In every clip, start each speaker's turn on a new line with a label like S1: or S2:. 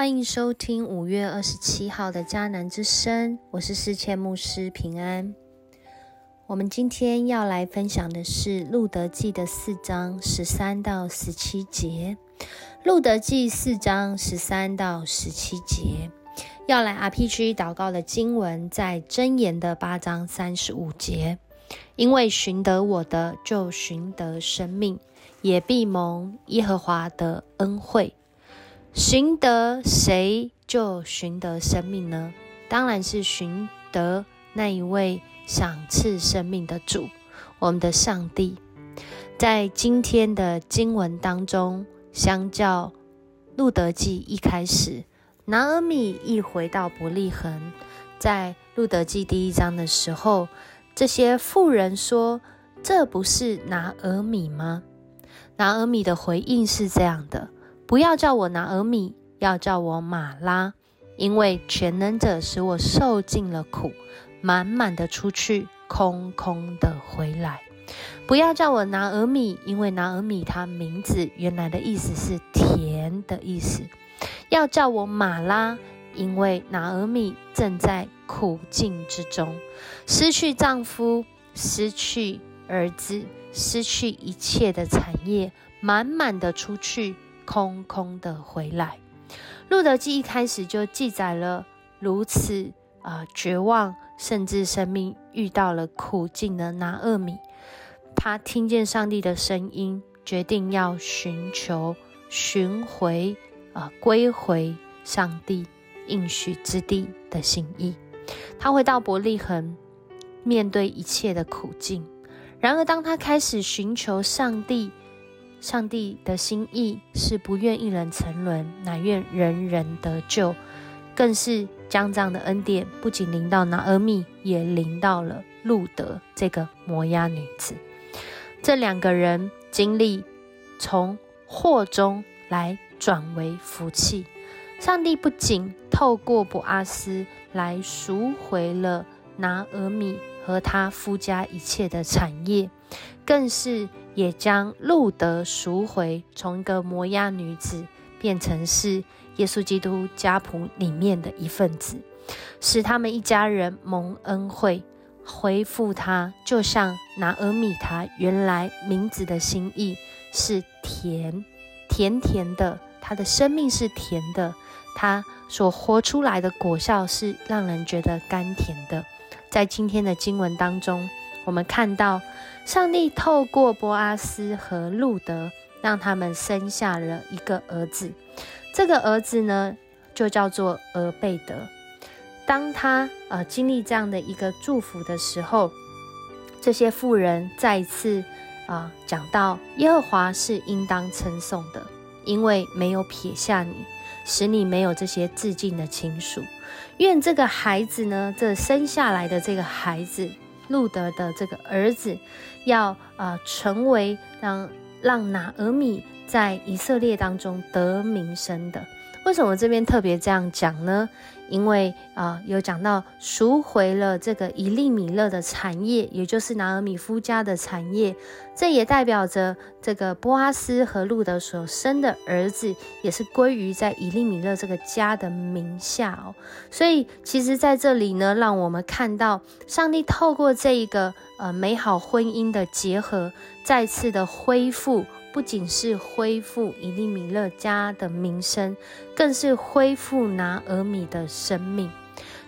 S1: 欢迎收听五月二十七号的迦南之声，我是世谦牧师平安。我们今天要来分享的是《路德记》的四章十三到十七节，《路德记》四章十三到十七节要来 RPG 祷告的经文在箴言的八章三十五节，因为寻得我的就寻得生命，也必蒙耶和华的恩惠。寻得谁就寻得生命呢？当然是寻得那一位。赏赐生命的主，我们的上帝，在今天的经文当中，相较路德记一开始，拿俄米一回到伯利恒，在路德记第一章的时候，这些妇人说：“这不是拿俄米吗？”拿俄米的回应是这样的：“不要叫我拿俄米，要叫我马拉，因为全能者使我受尽了苦。”满满的出去，空空的回来。不要叫我拿俄米，因为拿俄米它名字原来的意思是甜的意思。要叫我马拉，因为拿俄米正在苦境之中，失去丈夫，失去儿子，失去一切的产业，满满的出去，空空的回来。路德记一开始就记载了如此。啊，绝望，甚至生命遇到了苦境的拿厄米，他听见上帝的声音，决定要寻求、寻回、啊，归回上帝应许之地的心意。他回到伯利恒，面对一切的苦境。然而，当他开始寻求上帝，上帝的心意是不愿一人沉沦，乃愿人人得救。更是将这样的恩典不仅临到拿阿米，也临到了路德这个摩押女子。这两个人经历从祸中来转为福气。上帝不仅透过博阿斯来赎回了拿阿米和他夫家一切的产业，更是也将路德赎回，从一个摩押女子变成是。耶稣基督家谱里面的一份子，使他们一家人蒙恩惠，恢复他，就像拿俄米他原来名字的心意是甜甜甜的，他的生命是甜的，他所活出来的果效是让人觉得甘甜的。在今天的经文当中，我们看到上帝透过波阿斯和路德，让他们生下了一个儿子。这个儿子呢，就叫做俄贝德。当他呃经历这样的一个祝福的时候，这些妇人再一次啊讲到耶和华是应当称颂的，因为没有撇下你，使你没有这些致敬的亲属。愿这个孩子呢，这生下来的这个孩子路德的这个儿子，要啊成为让让拿尔米。在以色列当中得名声的，为什么这边特别这样讲呢？因为啊，有讲到赎回了这个以利米勒的产业，也就是拿尔米夫家的产业，这也代表着这个波阿斯和路德所生的儿子，也是归于在以利米勒这个家的名下哦。所以，其实在这里呢，让我们看到上帝透过这一个呃美好婚姻的结合，再次的恢复。不仅是恢复以利米勒家的名声，更是恢复拿俄米的生命。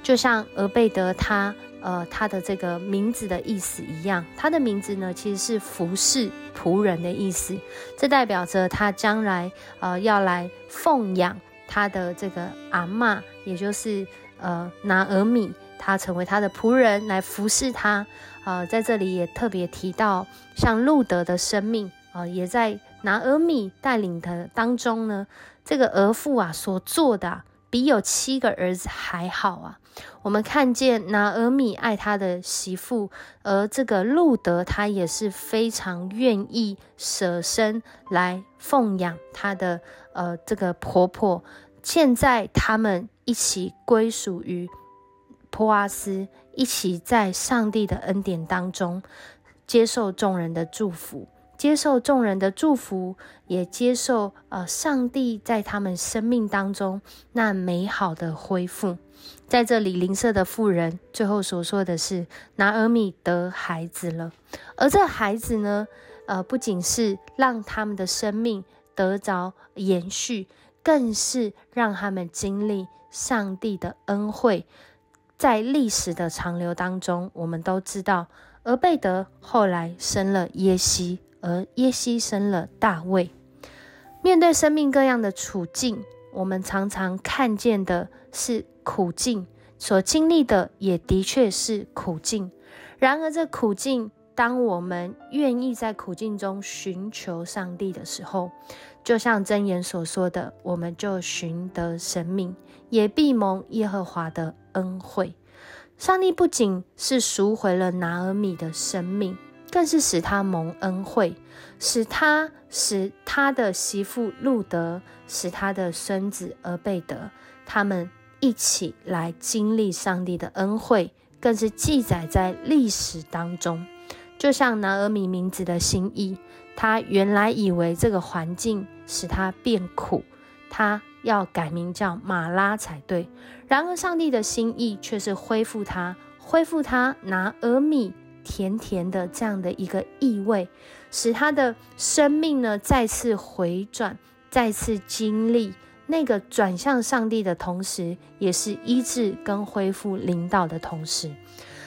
S1: 就像俄贝德他呃他的这个名字的意思一样，他的名字呢其实是服侍仆人的意思。这代表着他将来呃要来奉养他的这个阿妈，也就是呃拿俄米，他成为他的仆人来服侍他。呃，在这里也特别提到像路德的生命。啊，也在拿俄米带领的当中呢，这个儿妇啊所做的比有七个儿子还好啊。我们看见拿俄米爱他的媳妇，而这个路德他也是非常愿意舍身来奉养他的呃这个婆婆。现在他们一起归属于波阿斯，一起在上帝的恩典当中接受众人的祝福。接受众人的祝福，也接受呃上帝在他们生命当中那美好的恢复。在这里，邻舍的妇人最后所说的是：拿尔米得孩子了，而这孩子呢，呃，不仅是让他们的生命得着延续，更是让他们经历上帝的恩惠。在历史的长流当中，我们都知道，俄贝德后来生了耶西，而耶牺牲了大卫。面对生命各样的处境，我们常常看见的是苦境，所经历的也的确是苦境。然而，这苦境，当我们愿意在苦境中寻求上帝的时候，就像箴言所说的，我们就寻得生命，也必蒙耶和华的恩惠。上帝不仅是赎回了拿尔米的生命，更是使他蒙恩惠，使他使他的媳妇路德，使他的孙子俄贝德，他们一起来经历上帝的恩惠，更是记载在历史当中。就像拿俄米名字的心意，他原来以为这个环境使他变苦，他。要改名叫马拉才对，然而上帝的心意却是恢复他，恢复他拿俄米甜甜的这样的一个意味，使他的生命呢再次回转，再次经历那个转向上帝的同时，也是医治跟恢复领导的同时。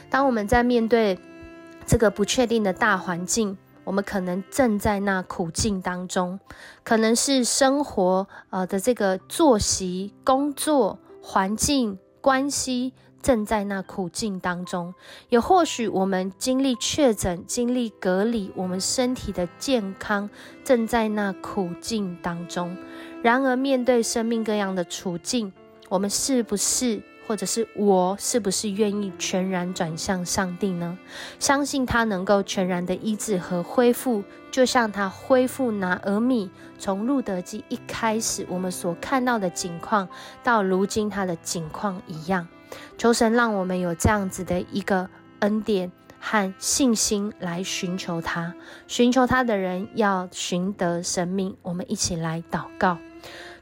S1: 当我们在面对这个不确定的大环境。我们可能正在那苦境当中，可能是生活呃的这个作息、工作环境、关系正在那苦境当中，也或许我们经历确诊、经历隔离，我们身体的健康正在那苦境当中。然而，面对生命各样的处境，我们是不是？或者是我是不是愿意全然转向上帝呢？相信他能够全然的医治和恢复，就像他恢复拿俄米从路德记一开始我们所看到的景况，到如今他的景况一样。求神让我们有这样子的一个恩典和信心来寻求他，寻求他的人要寻得生命。我们一起来祷告，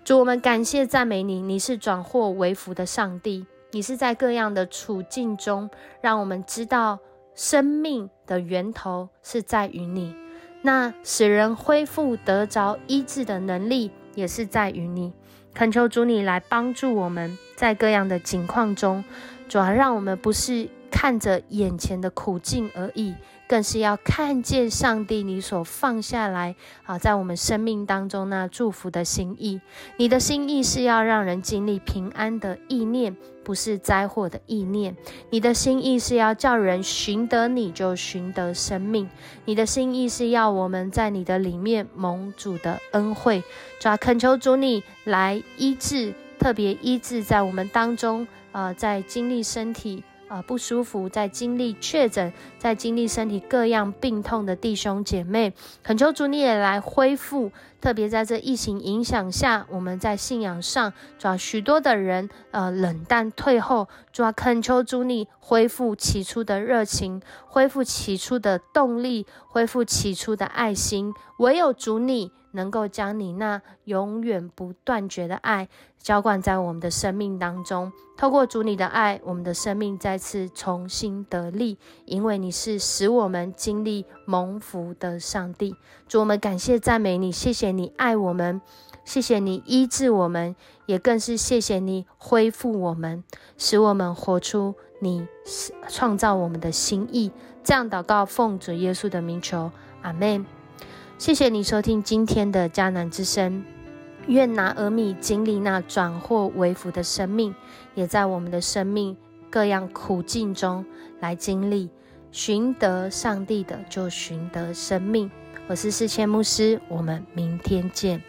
S1: 主我们感谢赞美你，你是转祸为福的上帝。你是在各样的处境中，让我们知道生命的源头是在于你。那使人恢复得着医治的能力，也是在于你。恳求主你来帮助我们在各样的境况中，主要让我们不是看着眼前的苦境而已。更是要看见上帝你所放下来啊，在我们生命当中那祝福的心意。你的心意是要让人经历平安的意念，不是灾祸的意念。你的心意是要叫人寻得你就寻得生命。你的心意是要我们在你的里面蒙主的恩惠。主啊，恳求主你来医治，特别医治在我们当中啊，在经历身体。啊，不舒服，在经历确诊，在经历身体各样病痛的弟兄姐妹，恳求主你也来恢复。特别在这疫情影响下，我们在信仰上，主要许多的人呃冷淡退后，主要恳求主你恢复起初的热情，恢复起初的动力，恢复起初的爱心。唯有主你。能够将你那永远不断绝的爱浇灌在我们的生命当中，透过主你的爱，我们的生命再次重新得力，因为你是使我们经历蒙福的上帝。主，我们感谢赞美你，谢谢你爱我们，谢谢你医治我们，也更是谢谢你恢复我们，使我们活出你创造我们的心意。这样祷告，奉主耶稣的名求，阿门。谢谢你收听今天的迦南之声。愿拿俄米经历那转祸为福的生命，也在我们的生命各样苦境中来经历寻得上帝的，就寻得生命。我是世谦牧师，我们明天见。